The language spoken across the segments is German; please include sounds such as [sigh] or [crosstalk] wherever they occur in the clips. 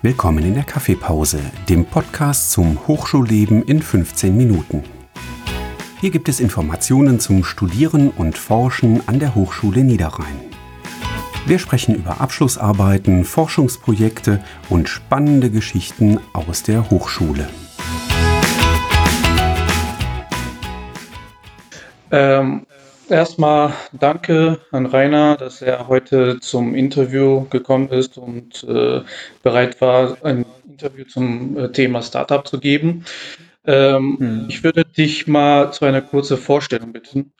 Willkommen in der Kaffeepause, dem Podcast zum Hochschulleben in 15 Minuten. Hier gibt es Informationen zum Studieren und Forschen an der Hochschule Niederrhein. Wir sprechen über Abschlussarbeiten, Forschungsprojekte und spannende Geschichten aus der Hochschule. Ähm, erstmal danke an Rainer, dass er heute zum Interview gekommen ist und äh, bereit war, ein Interview zum äh, Thema Startup zu geben. Ähm, hm. Ich würde dich mal zu einer kurzen Vorstellung bitten.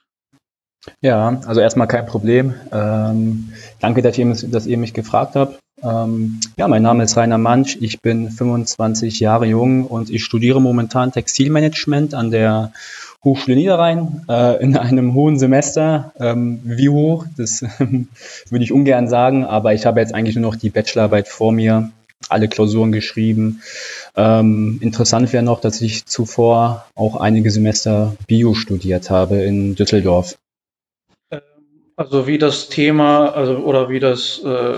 Ja, also erstmal kein Problem. Ähm, danke, dass ihr, dass ihr, mich gefragt habt. Ähm, ja, mein Name ist Rainer Mansch, ich bin 25 Jahre jung und ich studiere momentan Textilmanagement an der Hochschule Niederrhein äh, in einem hohen Semester. Ähm, wie hoch, das [laughs] würde ich ungern sagen, aber ich habe jetzt eigentlich nur noch die Bachelorarbeit vor mir, alle Klausuren geschrieben. Ähm, interessant wäre noch, dass ich zuvor auch einige Semester Bio studiert habe in Düsseldorf. Ähm, also wie das Thema, also oder wie das äh,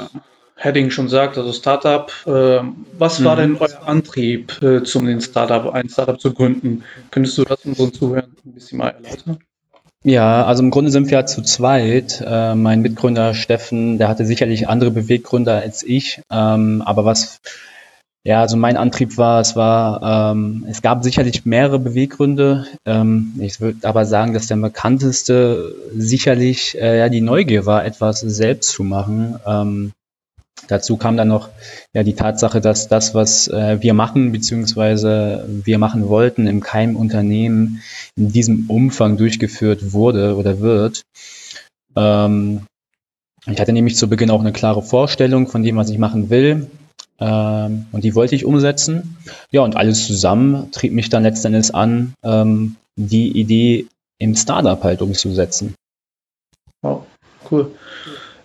Heading schon sagt, also Startup. Äh, was war mhm. denn euer Antrieb, äh, zum den Startup, ein Startup zu gründen? Könntest du das unseren Zuhörern ein bisschen mal erläutern? Ja, also im Grunde sind wir ja zu zweit. Äh, mein Mitgründer Steffen, der hatte sicherlich andere Beweggründe als ich. Ähm, aber was, ja, also mein Antrieb war, es war, ähm, es gab sicherlich mehrere Beweggründe. Ähm, ich würde aber sagen, dass der bekannteste sicherlich äh, ja die Neugier war, etwas selbst zu machen. Dazu kam dann noch ja, die Tatsache, dass das, was äh, wir machen, beziehungsweise wir machen wollten, im keinem Unternehmen in diesem Umfang durchgeführt wurde oder wird. Ähm, ich hatte nämlich zu Beginn auch eine klare Vorstellung von dem, was ich machen will. Ähm, und die wollte ich umsetzen. Ja, und alles zusammen trieb mich dann letztendlich an, ähm, die Idee im Startup halt umzusetzen. Wow, cool.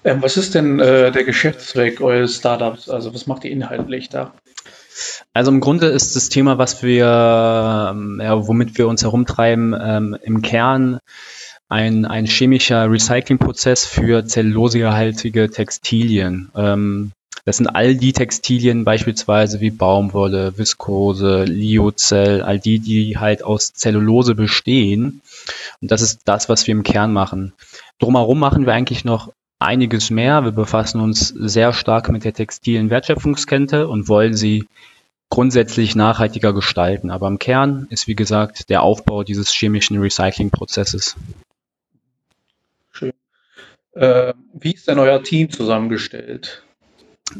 Ähm, was ist denn äh, der Geschäftszweck eures Startups? Also was macht ihr inhaltlich da? Also im Grunde ist das Thema, was wir, ähm, ja, womit wir uns herumtreiben, ähm, im Kern ein, ein chemischer Recyclingprozess für zellulosehaltige Textilien. Ähm, das sind all die Textilien beispielsweise wie Baumwolle, Viskose, Liozell, all die, die halt aus Zellulose bestehen. Und das ist das, was wir im Kern machen. Drumherum machen wir eigentlich noch einiges mehr. Wir befassen uns sehr stark mit der textilen Wertschöpfungskette und wollen sie grundsätzlich nachhaltiger gestalten. Aber im Kern ist, wie gesagt, der Aufbau dieses chemischen Recyclingprozesses. Schön. Äh, wie ist denn euer Team zusammengestellt?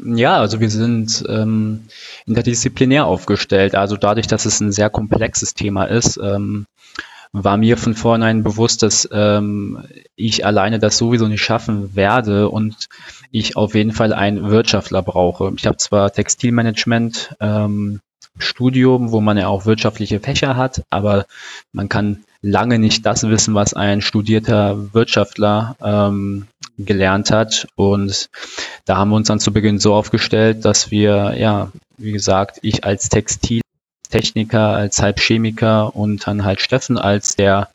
Ja, also wir sind ähm, interdisziplinär aufgestellt. Also dadurch, dass es ein sehr komplexes Thema ist, ähm, war mir von vornherein bewusst, dass ähm, ich alleine das sowieso nicht schaffen werde und ich auf jeden Fall einen Wirtschaftler brauche. Ich habe zwar Textilmanagement ähm, Studium, wo man ja auch wirtschaftliche Fächer hat, aber man kann lange nicht das wissen, was ein studierter Wirtschaftler ähm, gelernt hat. Und da haben wir uns dann zu Beginn so aufgestellt, dass wir, ja, wie gesagt, ich als Textil Techniker, als Halbchemiker und dann halt Steffen als der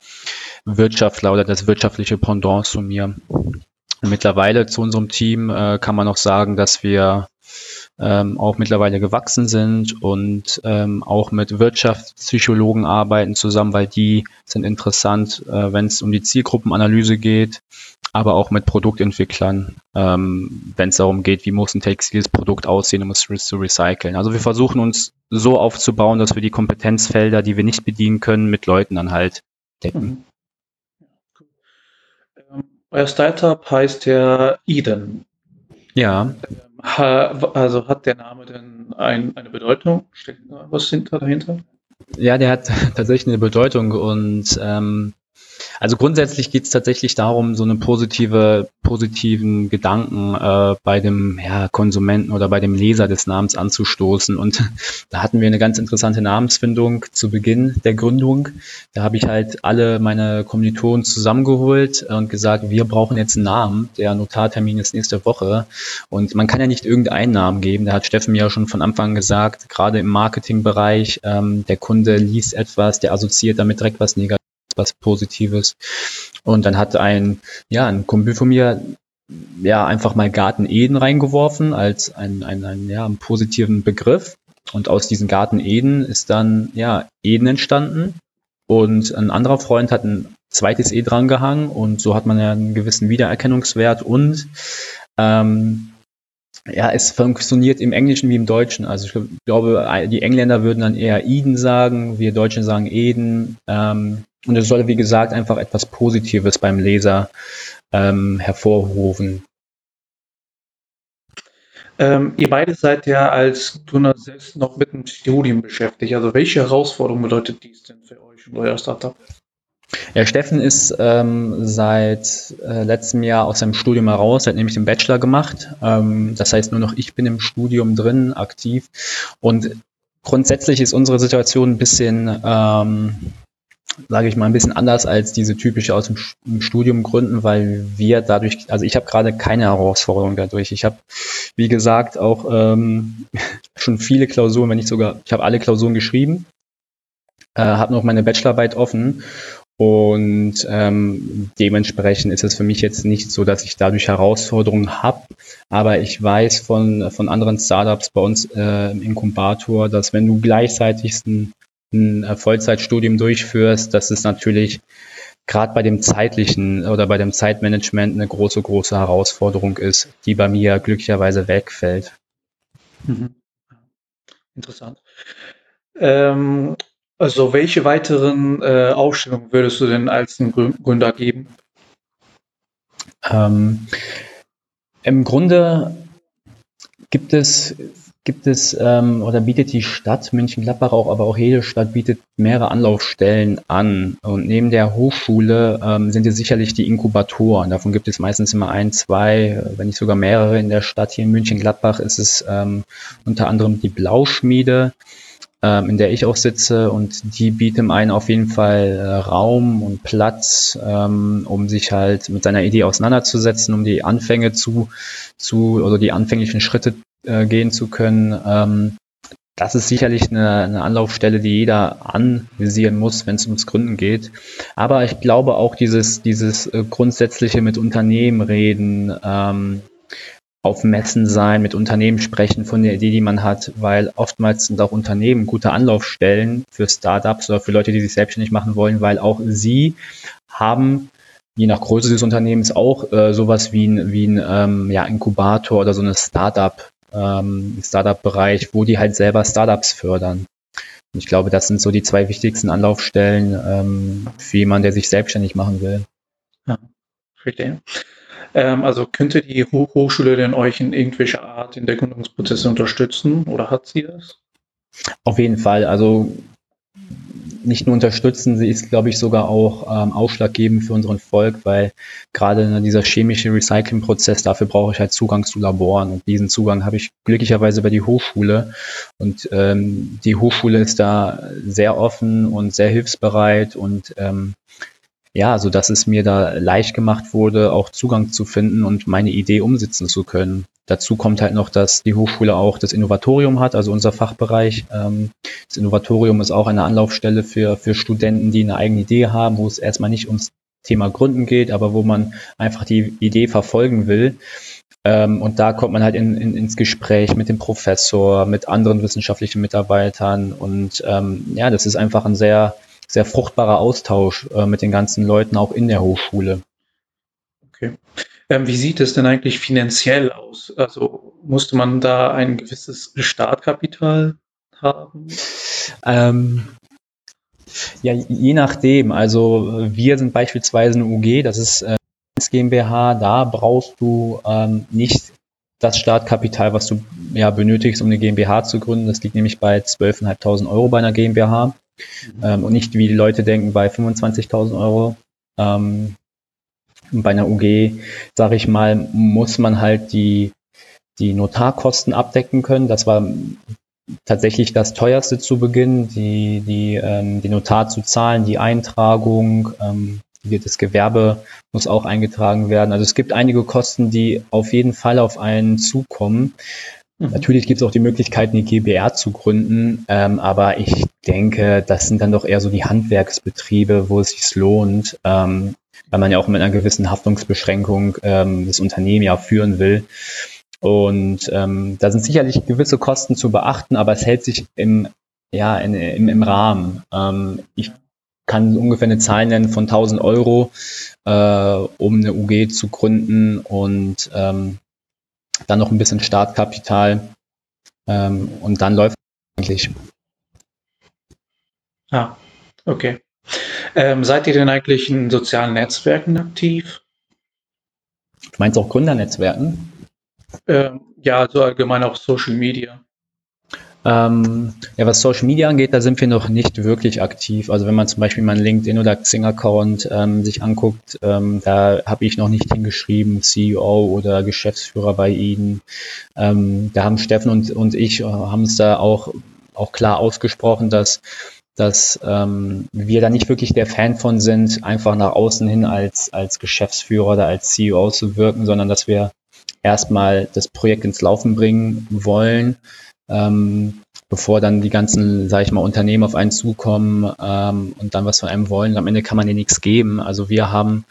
Wirtschaftler oder das wirtschaftliche Pendant zu mir. Und mittlerweile zu unserem Team äh, kann man noch sagen, dass wir ähm, auch mittlerweile gewachsen sind und ähm, auch mit Wirtschaftspsychologen arbeiten zusammen, weil die sind interessant, äh, wenn es um die Zielgruppenanalyse geht, aber auch mit Produktentwicklern, ähm, wenn es darum geht, wie muss ein textiles Produkt aussehen, um es zu recyceln. Also wir versuchen uns so aufzubauen, dass wir die Kompetenzfelder, die wir nicht bedienen können, mit Leuten dann halt decken. Mhm. Ähm, euer Startup heißt ja Eden. Ja. Also hat der Name denn ein, eine Bedeutung? Steckt was dahinter? Ja, der hat [laughs] tatsächlich eine Bedeutung und ähm, also grundsätzlich geht es tatsächlich darum, so einen positive, positiven Gedanken äh, bei dem ja, Konsumenten oder bei dem Leser des Namens anzustoßen. Und [laughs] da hatten wir eine ganz interessante Namensfindung zu Beginn der Gründung. Da habe ich halt alle meine Kommilitonen zusammengeholt und gesagt, wir brauchen jetzt einen Namen. Der Notartermin ist nächste Woche. Und man kann ja nicht irgendeinen Namen geben. Da hat Steffen ja schon von Anfang an gesagt, gerade im Marketingbereich, ähm, der Kunde liest etwas, der assoziiert damit direkt was Negatives was Positives. Und dann hat ein, ja, ein Kumpel von mir ja einfach mal Garten Eden reingeworfen als einen, einen, einen, ja, einen positiven Begriff. Und aus diesem Garten Eden ist dann ja Eden entstanden. Und ein anderer Freund hat ein zweites E dran gehangen und so hat man ja einen gewissen Wiedererkennungswert und ähm, ja, es funktioniert im Englischen wie im Deutschen. Also ich glaube, die Engländer würden dann eher Eden sagen, wir Deutschen sagen Eden. Ähm, und es soll, wie gesagt, einfach etwas Positives beim Leser ähm, hervorrufen. Ähm, ihr beide seid ja als Tuner selbst noch mit dem Studium beschäftigt. Also welche Herausforderung bedeutet dies denn für euch und euer Startup? Ja, Steffen ist ähm, seit äh, letztem Jahr aus seinem Studium heraus, hat nämlich den Bachelor gemacht. Ähm, das heißt, nur noch ich bin im Studium drin, aktiv. Und grundsätzlich ist unsere Situation ein bisschen ähm, sage ich mal, ein bisschen anders als diese typische aus dem Studium gründen, weil wir dadurch, also ich habe gerade keine Herausforderung dadurch. Ich habe, wie gesagt, auch ähm, [laughs] schon viele Klausuren, wenn nicht sogar, ich habe alle Klausuren geschrieben, äh, habe noch meine Bachelorarbeit offen und ähm, dementsprechend ist es für mich jetzt nicht so, dass ich dadurch Herausforderungen habe. Aber ich weiß von, von anderen Startups bei uns äh, im Inkubator, dass wenn du gleichzeitig ein ein äh, Vollzeitstudium durchführst, dass es natürlich gerade bei dem zeitlichen oder bei dem Zeitmanagement eine große, große Herausforderung ist, die bei mir glücklicherweise wegfällt. Mhm. Interessant. Ähm, also welche weiteren äh, Aufstellungen würdest du denn als Gründer geben? Ähm, Im Grunde gibt es gibt es ähm, oder bietet die Stadt München-Gladbach auch, aber auch jede Stadt bietet mehrere Anlaufstellen an. Und neben der Hochschule ähm, sind es sicherlich die Inkubatoren. Davon gibt es meistens immer ein, zwei, wenn nicht sogar mehrere in der Stadt. Hier in München-Gladbach ist es ähm, unter anderem die Blauschmiede, ähm, in der ich auch sitze. Und die bietet einen auf jeden Fall äh, Raum und Platz, ähm, um sich halt mit seiner Idee auseinanderzusetzen, um die Anfänge zu, zu oder die anfänglichen Schritte äh, gehen zu können. Ähm, das ist sicherlich eine, eine Anlaufstelle, die jeder anvisieren muss, wenn es ums Gründen geht. Aber ich glaube auch dieses, dieses äh, grundsätzliche mit Unternehmen reden, ähm, auf Messen sein, mit Unternehmen sprechen von der Idee, die man hat, weil oftmals sind auch Unternehmen gute Anlaufstellen für Startups oder für Leute, die sich selbstständig machen wollen, weil auch sie haben je nach Größe des Unternehmens auch äh, sowas wie ein, wie ein ähm, ja, Inkubator oder so eine Startup ähm, Startup-Bereich, wo die halt selber Startups fördern. Und ich glaube, das sind so die zwei wichtigsten Anlaufstellen ähm, für jemanden, der sich selbstständig machen will. Ja, verstehe. Ähm, also könnte die Hochschule denn euch in irgendwelcher Art in der Gründungsprozesse unterstützen oder hat sie das? Auf jeden Fall. Also nicht nur unterstützen, sie ist, glaube ich, sogar auch ähm, ausschlaggebend für unseren Volk, weil gerade ne, dieser chemische Recyclingprozess, dafür brauche ich halt Zugang zu Laboren. Und diesen Zugang habe ich glücklicherweise bei die Hochschule. Und ähm, die Hochschule ist da sehr offen und sehr hilfsbereit. Und ähm, ja, so dass es mir da leicht gemacht wurde, auch Zugang zu finden und meine Idee umsetzen zu können. Dazu kommt halt noch, dass die Hochschule auch das Innovatorium hat, also unser Fachbereich. Ähm, das Innovatorium ist auch eine Anlaufstelle für, für Studenten, die eine eigene Idee haben, wo es erstmal nicht ums Thema Gründen geht, aber wo man einfach die Idee verfolgen will. Ähm, und da kommt man halt in, in, ins Gespräch mit dem Professor, mit anderen wissenschaftlichen Mitarbeitern. Und ähm, ja, das ist einfach ein sehr, sehr fruchtbarer Austausch äh, mit den ganzen Leuten auch in der Hochschule. Ähm, wie sieht es denn eigentlich finanziell aus? Also musste man da ein gewisses Startkapital haben? Ähm, ja, je nachdem. Also wir sind beispielsweise eine UG, das ist äh, GmbH, da brauchst du ähm, nicht das Startkapital, was du ja benötigst, um eine GmbH zu gründen. Das liegt nämlich bei 12.500 Euro bei einer GmbH mhm. ähm, und nicht, wie die Leute denken, bei 25.000 Euro. Ähm, bei einer UG, sage ich mal, muss man halt die, die Notarkosten abdecken können. Das war tatsächlich das teuerste zu Beginn, die, die, ähm, die Notar zu zahlen, die Eintragung, ähm, das Gewerbe muss auch eingetragen werden. Also es gibt einige Kosten, die auf jeden Fall auf einen zukommen. Mhm. Natürlich gibt es auch die Möglichkeit, eine GBR zu gründen, ähm, aber ich denke, das sind dann doch eher so die Handwerksbetriebe, wo es sich lohnt. Ähm, weil man ja auch mit einer gewissen Haftungsbeschränkung ähm, das Unternehmen ja führen will. Und ähm, da sind sicherlich gewisse Kosten zu beachten, aber es hält sich im, ja, in, im, im Rahmen. Ähm, ich kann ungefähr eine Zahl nennen von 1000 Euro, äh, um eine UG zu gründen und ähm, dann noch ein bisschen Startkapital ähm, und dann läuft eigentlich. Ah, okay. Ähm, seid ihr denn eigentlich in sozialen Netzwerken aktiv? Du meinst auch Gründernetzwerken? Ähm, ja, also allgemein auch Social Media. Ähm, ja, was Social Media angeht, da sind wir noch nicht wirklich aktiv. Also wenn man zum Beispiel meinen LinkedIn oder Xing-Account ähm, sich anguckt, ähm, da habe ich noch nicht hingeschrieben, CEO oder Geschäftsführer bei Ihnen. Ähm, da haben Steffen und, und ich äh, haben es da auch, auch klar ausgesprochen, dass dass ähm, wir da nicht wirklich der Fan von sind, einfach nach außen hin als, als Geschäftsführer oder als CEO zu wirken, sondern dass wir erstmal das Projekt ins Laufen bringen wollen, ähm, bevor dann die ganzen, sage ich mal, Unternehmen auf einen zukommen ähm, und dann was von einem wollen. Am Ende kann man dir nichts geben. Also wir haben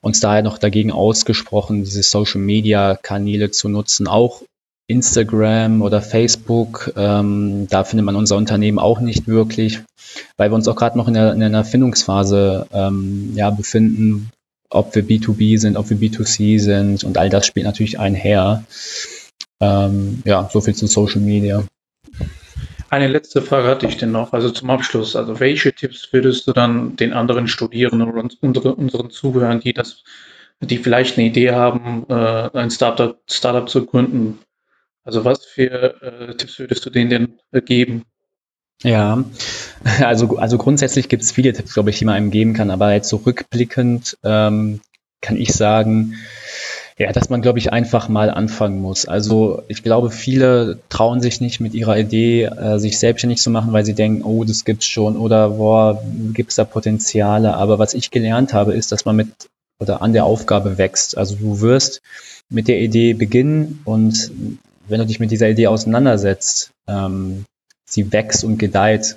uns daher noch dagegen ausgesprochen, diese Social-Media-Kanäle zu nutzen, auch Instagram oder Facebook. Ähm, da findet man unser Unternehmen auch nicht wirklich, weil wir uns auch gerade noch in, der, in einer Erfindungsphase ähm, ja, befinden, ob wir B2B sind, ob wir B2C sind und all das spielt natürlich einher. Ähm, ja, so viel zu Social Media. Eine letzte Frage hatte ich denn noch, also zum Abschluss. Also welche Tipps würdest du dann den anderen Studierenden und unsere, unseren Zuhörern, die das, die vielleicht eine Idee haben, äh, ein Startup, Startup zu gründen, also was für äh, Tipps würdest du denen denn äh, geben? Ja, [laughs] also, also grundsätzlich gibt es viele Tipps, glaube ich, die man einem geben kann, aber jetzt so rückblickend ähm, kann ich sagen, ja, dass man, glaube ich, einfach mal anfangen muss. Also ich glaube, viele trauen sich nicht mit ihrer Idee, äh, sich selbstständig zu machen, weil sie denken, oh, das gibt's schon oder boah, gibt's da Potenziale. Aber was ich gelernt habe, ist, dass man mit oder an der Aufgabe wächst. Also du wirst mit der Idee beginnen und wenn du dich mit dieser Idee auseinandersetzt, ähm, sie wächst und gedeiht,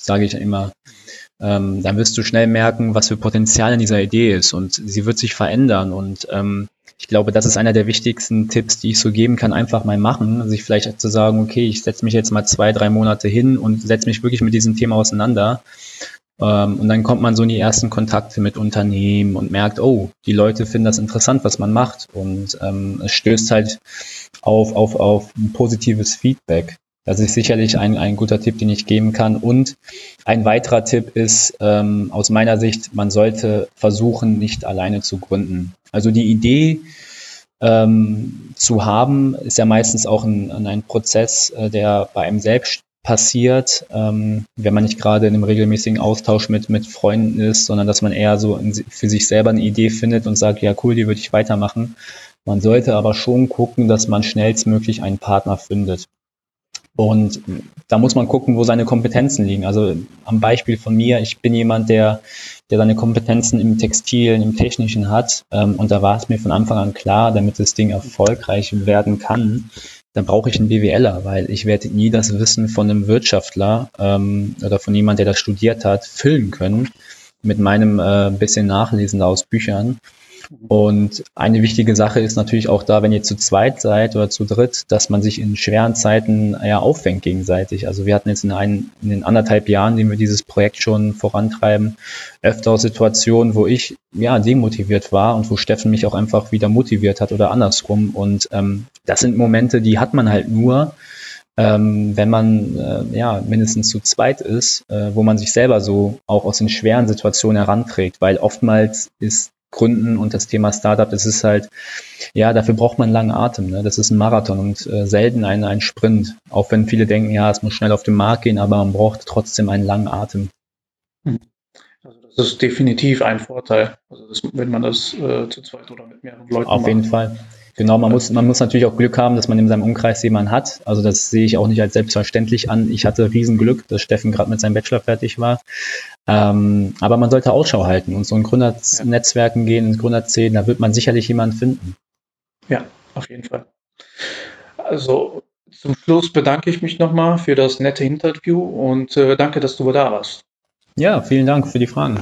sage ich immer, ähm, dann wirst du schnell merken, was für Potenzial in dieser Idee ist und sie wird sich verändern und ähm, ich glaube, das ist einer der wichtigsten Tipps, die ich so geben kann, einfach mal machen, sich vielleicht zu sagen, okay, ich setze mich jetzt mal zwei, drei Monate hin und setze mich wirklich mit diesem Thema auseinander ähm, und dann kommt man so in die ersten Kontakte mit Unternehmen und merkt, oh, die Leute finden das interessant, was man macht und ähm, es stößt halt auf, auf, auf ein positives Feedback. Das ist sicherlich ein, ein guter Tipp, den ich geben kann. Und ein weiterer Tipp ist ähm, aus meiner Sicht, man sollte versuchen, nicht alleine zu gründen. Also die Idee ähm, zu haben, ist ja meistens auch ein, ein Prozess, äh, der bei einem selbst passiert, ähm, wenn man nicht gerade in einem regelmäßigen Austausch mit, mit Freunden ist, sondern dass man eher so in, für sich selber eine Idee findet und sagt, ja cool, die würde ich weitermachen. Man sollte aber schon gucken, dass man schnellstmöglich einen Partner findet. Und da muss man gucken, wo seine Kompetenzen liegen. Also am Beispiel von mir, ich bin jemand, der, der seine Kompetenzen im Textilen, im Technischen hat. Ähm, und da war es mir von Anfang an klar, damit das Ding erfolgreich werden kann, dann brauche ich einen BWLer, weil ich werde nie das Wissen von einem Wirtschaftler ähm, oder von jemand, der das studiert hat, füllen können mit meinem äh, bisschen Nachlesen aus Büchern. Und eine wichtige Sache ist natürlich auch da, wenn ihr zu zweit seid oder zu dritt, dass man sich in schweren Zeiten ja auffängt gegenseitig. Also wir hatten jetzt in, einen, in den anderthalb Jahren, die wir dieses Projekt schon vorantreiben, öfter Situationen, wo ich ja demotiviert war und wo Steffen mich auch einfach wieder motiviert hat oder andersrum. Und ähm, das sind Momente, die hat man halt nur, ähm, wenn man äh, ja mindestens zu zweit ist, äh, wo man sich selber so auch aus den schweren Situationen heranträgt, weil oftmals ist Gründen und das Thema Startup, das ist halt, ja, dafür braucht man langen Atem. Ne? Das ist ein Marathon und äh, selten ein, ein Sprint. Auch wenn viele denken, ja, es muss schnell auf den Markt gehen, aber man braucht trotzdem einen langen Atem. Mhm. Also das ist definitiv ein Vorteil, also das, wenn man das äh, zu zweit oder mit mehreren Leuten Auf macht. jeden Fall. Genau, man muss, man muss natürlich auch Glück haben, dass man in seinem Umkreis jemanden hat. Also das sehe ich auch nicht als selbstverständlich an. Ich hatte Riesenglück, dass Steffen gerade mit seinem Bachelor fertig war. Ähm, aber man sollte Ausschau halten und so in Gründernetzwerken gehen, in Gründerzählen, da wird man sicherlich jemanden finden. Ja, auf jeden Fall. Also zum Schluss bedanke ich mich nochmal für das nette Interview und äh, danke, dass du da warst. Ja, vielen Dank für die Fragen.